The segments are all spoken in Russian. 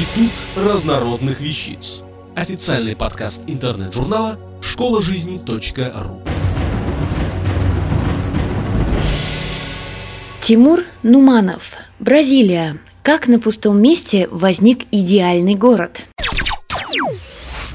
Институт разнородных вещиц. Официальный подкаст интернет-журнала школа жизни.ру. Тимур Нуманов. Бразилия. Как на пустом месте возник идеальный город?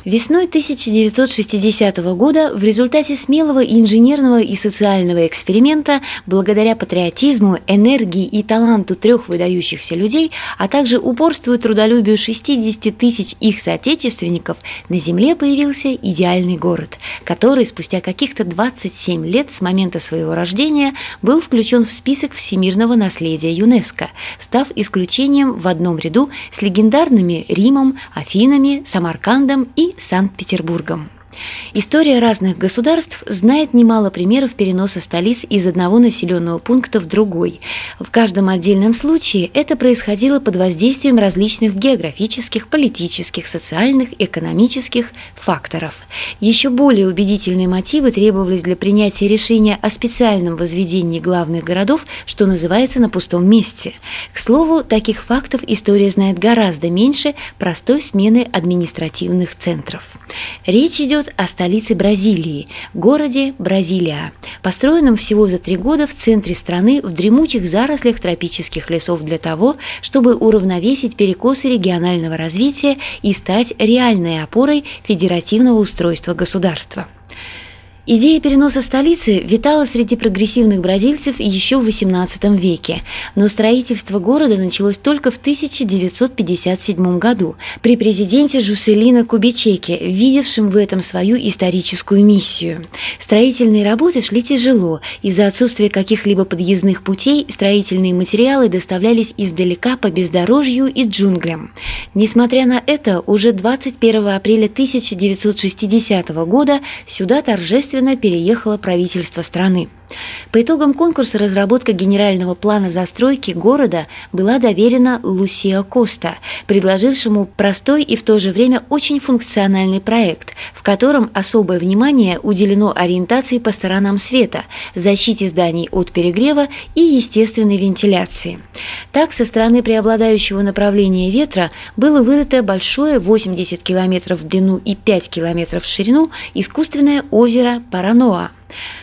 Весной 1960 года в результате смелого инженерного и социального эксперимента, благодаря патриотизму, энергии и таланту трех выдающихся людей, а также упорству и трудолюбию 60 тысяч их соотечественников, на Земле появился идеальный город, который спустя каких-то 27 лет с момента своего рождения был включен в список всемирного наследия ЮНЕСКО, став исключением в одном ряду с легендарными Римом, Афинами, Самаркандом и Санкт-Петербургом. История разных государств знает немало примеров переноса столиц из одного населенного пункта в другой. В каждом отдельном случае это происходило под воздействием различных географических, политических, социальных, экономических факторов. Еще более убедительные мотивы требовались для принятия решения о специальном возведении главных городов, что называется на пустом месте. К слову, таких фактов история знает гораздо меньше простой смены административных центров. Речь идет о столице Бразилии, городе Бразилия, построенном всего за три года в центре страны в дремучих зарослях тропических лесов для того, чтобы уравновесить перекосы регионального развития и стать реальной опорой федеративного устройства государства. Идея переноса столицы витала среди прогрессивных бразильцев еще в XVIII веке, но строительство города началось только в 1957 году при президенте Жуселино Кубичеке, видевшем в этом свою историческую миссию. Строительные работы шли тяжело, из-за отсутствия каких-либо подъездных путей строительные материалы доставлялись издалека по бездорожью и джунглям. Несмотря на это, уже 21 апреля 1960 года сюда торжественно торжественно переехало правительство страны. По итогам конкурса разработка генерального плана застройки города была доверена Лусио Коста, предложившему простой и в то же время очень функциональный проект, в котором особое внимание уделено ориентации по сторонам света, защите зданий от перегрева и естественной вентиляции. Так, со стороны преобладающего направления ветра было вырыто большое 80 километров в длину и 5 километров в ширину искусственное озеро Параноа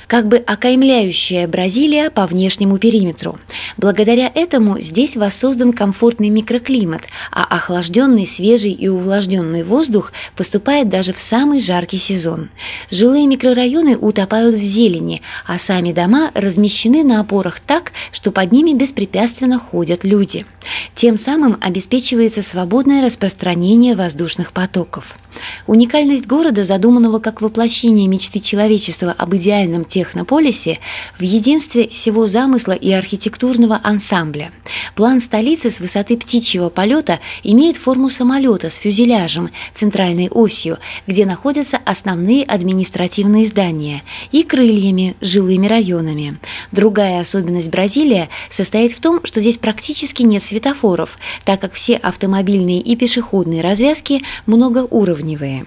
как бы окаймляющая Бразилия по внешнему периметру. Благодаря этому здесь воссоздан комфортный микроклимат, а охлажденный, свежий и увлажненный воздух поступает даже в самый жаркий сезон. Жилые микрорайоны утопают в зелени, а сами дома размещены на опорах так, что под ними беспрепятственно ходят люди. Тем самым обеспечивается свободное распространение воздушных потоков. Уникальность города, задуманного как воплощение мечты человечества об идеальном технополисе, в единстве всего замысла и архитектурного ансамбля. План столицы с высоты птичьего полета имеет форму самолета с фюзеляжем, центральной осью, где находятся основные административные здания, и крыльями, жилыми районами. Другая особенность Бразилия состоит в том, что здесь практически нет светофоров, так как все автомобильные и пешеходные развязки многоуровневые.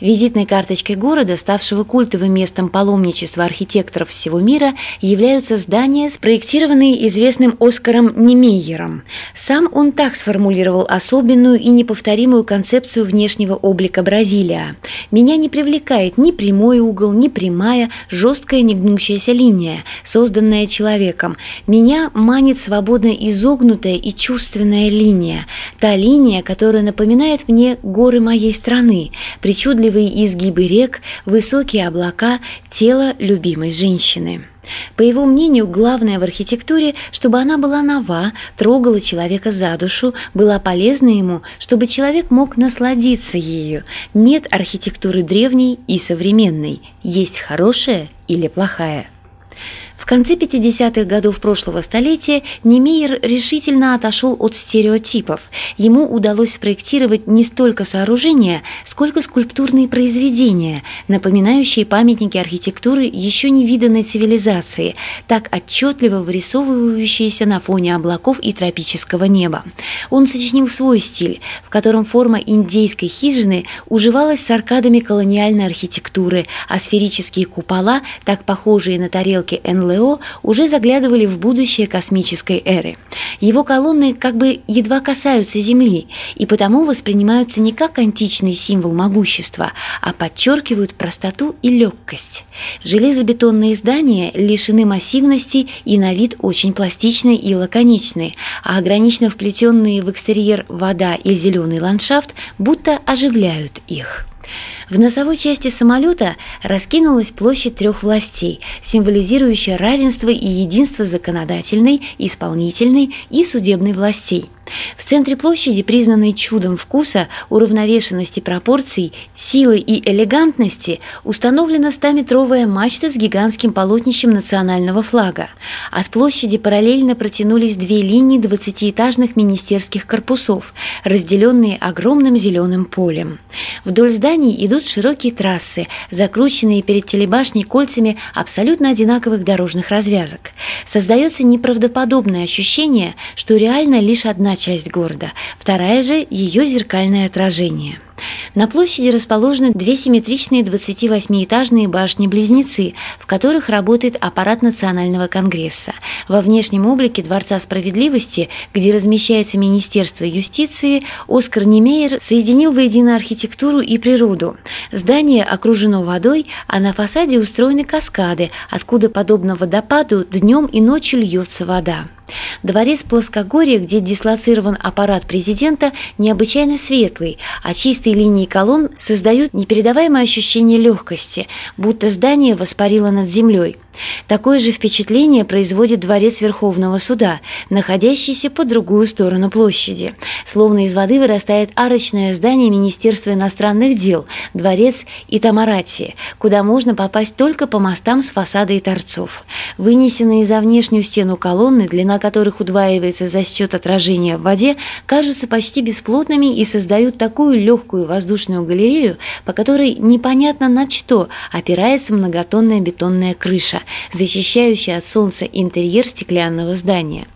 Визитной карточкой города, ставшего культовым местом паломничества архитекторов всего мира, являются здания, спроектированные известным Оскаром Немейером. Сам он так сформулировал особенную и неповторимую концепцию внешнего облика Бразилия. «Меня не привлекает ни прямой угол, ни прямая, жесткая негнущаяся линия, созданная человеком. Меня манит свободно изогнутая и чувственная линия, та линия, которая напоминает мне горы моей страны, причем причудливые изгибы рек, высокие облака, тело любимой женщины. По его мнению, главное в архитектуре, чтобы она была нова, трогала человека за душу, была полезна ему, чтобы человек мог насладиться ею. Нет архитектуры древней и современной, есть хорошая или плохая. Конце 50-х годов прошлого столетия Немейер решительно отошел от стереотипов. Ему удалось спроектировать не столько сооружения, сколько скульптурные произведения, напоминающие памятники архитектуры еще не виданной цивилизации, так отчетливо вырисовывающиеся на фоне облаков и тропического неба. Он сочинил свой стиль, в котором форма индейской хижины уживалась с аркадами колониальной архитектуры, а сферические купола, так похожие на тарелки НЛО, Галилео уже заглядывали в будущее космической эры. Его колонны как бы едва касаются Земли и потому воспринимаются не как античный символ могущества, а подчеркивают простоту и легкость. Железобетонные здания лишены массивности и на вид очень пластичны и лаконичны, а ограниченно вплетенные в экстерьер вода и зеленый ландшафт будто оживляют их. В носовой части самолета раскинулась площадь трех властей, символизирующая равенство и единство законодательной, исполнительной и судебной властей – в центре площади, признанной чудом вкуса, уравновешенности пропорций, силы и элегантности, установлена 100-метровая мачта с гигантским полотнищем национального флага. От площади параллельно протянулись две линии двадцатиэтажных министерских корпусов, разделенные огромным зеленым полем. Вдоль зданий идут широкие трассы, закрученные перед телебашней кольцами абсолютно одинаковых дорожных развязок. Создается неправдоподобное ощущение, что реально лишь одна часть города, вторая же – ее зеркальное отражение – на площади расположены две симметричные 28-этажные башни-близнецы, в которых работает аппарат Национального конгресса. Во внешнем облике Дворца справедливости, где размещается Министерство юстиции, Оскар Немейер соединил воедино архитектуру и природу. Здание окружено водой, а на фасаде устроены каскады, откуда, подобно водопаду, днем и ночью льется вода. Дворец Плоскогорья, где дислоцирован аппарат президента, необычайно светлый, а чистые линии колонн создают непередаваемое ощущение легкости, будто здание воспарило над землей. Такое же впечатление производит дворец Верховного суда, находящийся по другую сторону площади. Словно из воды вырастает арочное здание Министерства иностранных дел, дворец Итамаратии, куда можно попасть только по мостам с фасада и торцов. Вынесенные за внешнюю стену колонны, длина которых удваивается за счет отражения в воде, кажутся почти бесплотными и создают такую легкую воздушную галерею, по которой непонятно на что опирается многотонная бетонная крыша, защищающая от солнца интерьер стеклянного здания.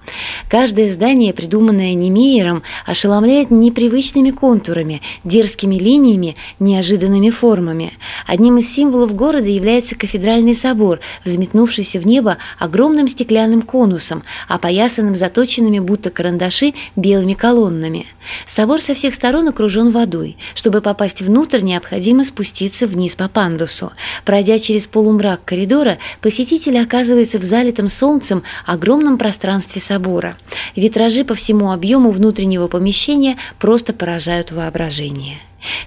Каждое здание, придуманное Немеером, ошеломляет непривычными контурами, дерзкими линиями, неожиданными формами. Одним из символов города является кафедральный собор, взметнувшийся в небо огромным стеклянным конусом, опоясанным заточенными будто карандаши белыми колоннами. Собор со всех сторон окружен водой. Чтобы попасть внутрь, необходимо спуститься вниз по пандусу. Пройдя через полумрак коридора, посетитель оказывается в залитом солнцем огромном пространстве собора. Витражи по всему объему внутреннего помещения просто поражают воображение.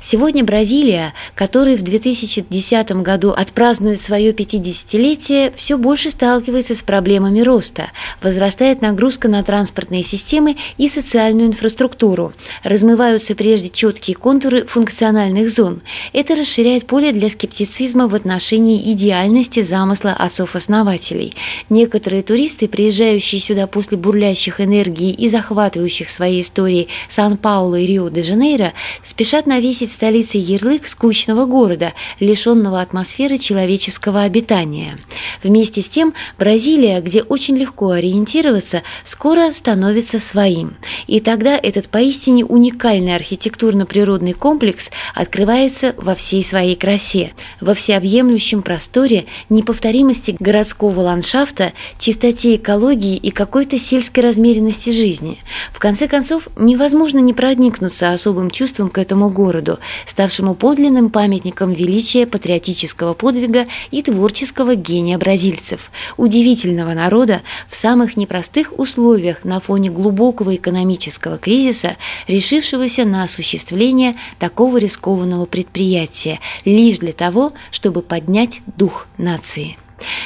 Сегодня Бразилия, которая в 2010 году отпразднует свое 50-летие, все больше сталкивается с проблемами роста. Возрастает нагрузка на транспортные системы и социальную инфраструктуру. Размываются прежде четкие контуры функциональных зон. Это расширяет поле для скептицизма в отношении идеальности замысла отцов-основателей. Некоторые туристы, приезжающие сюда после бурлящих энергий и захватывающих своей историей Сан-Пауло и Рио-де-Жанейро, спешат наведать повесить столице ярлык скучного города, лишенного атмосферы человеческого обитания. Вместе с тем, Бразилия, где очень легко ориентироваться, скоро становится своим. И тогда этот поистине уникальный архитектурно-природный комплекс открывается во всей своей красе, во всеобъемлющем просторе, неповторимости городского ландшафта, чистоте экологии и какой-то сельской размеренности жизни. В конце концов, невозможно не проникнуться особым чувством к этому городу, городу, ставшему подлинным памятником величия патриотического подвига и творческого гения бразильцев, удивительного народа в самых непростых условиях на фоне глубокого экономического кризиса, решившегося на осуществление такого рискованного предприятия лишь для того, чтобы поднять дух нации.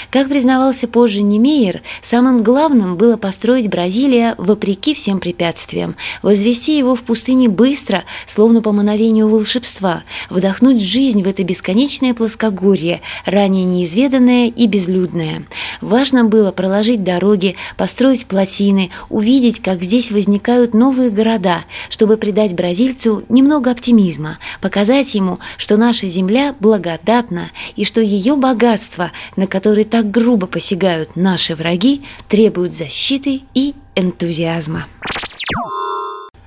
Как признавался позже Немейер, самым главным было построить Бразилия вопреки всем препятствиям, возвести его в пустыне быстро, словно по мановению волшебства, вдохнуть жизнь в это бесконечное плоскогорье, ранее неизведанное и безлюдное. Важно было проложить дороги, построить плотины, увидеть, как здесь возникают новые города, чтобы придать бразильцу немного оптимизма, показать ему, что наша земля благодатна и что ее богатство, на которое которые так грубо посягают наши враги, требуют защиты и энтузиазма.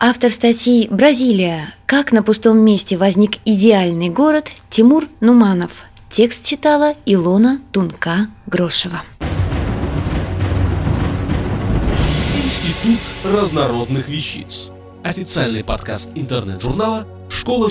Автор статьи «Бразилия. Как на пустом месте возник идеальный город» Тимур Нуманов. Текст читала Илона Тунка-Грошева. Институт разнородных вещиц. Официальный подкаст интернет-журнала школа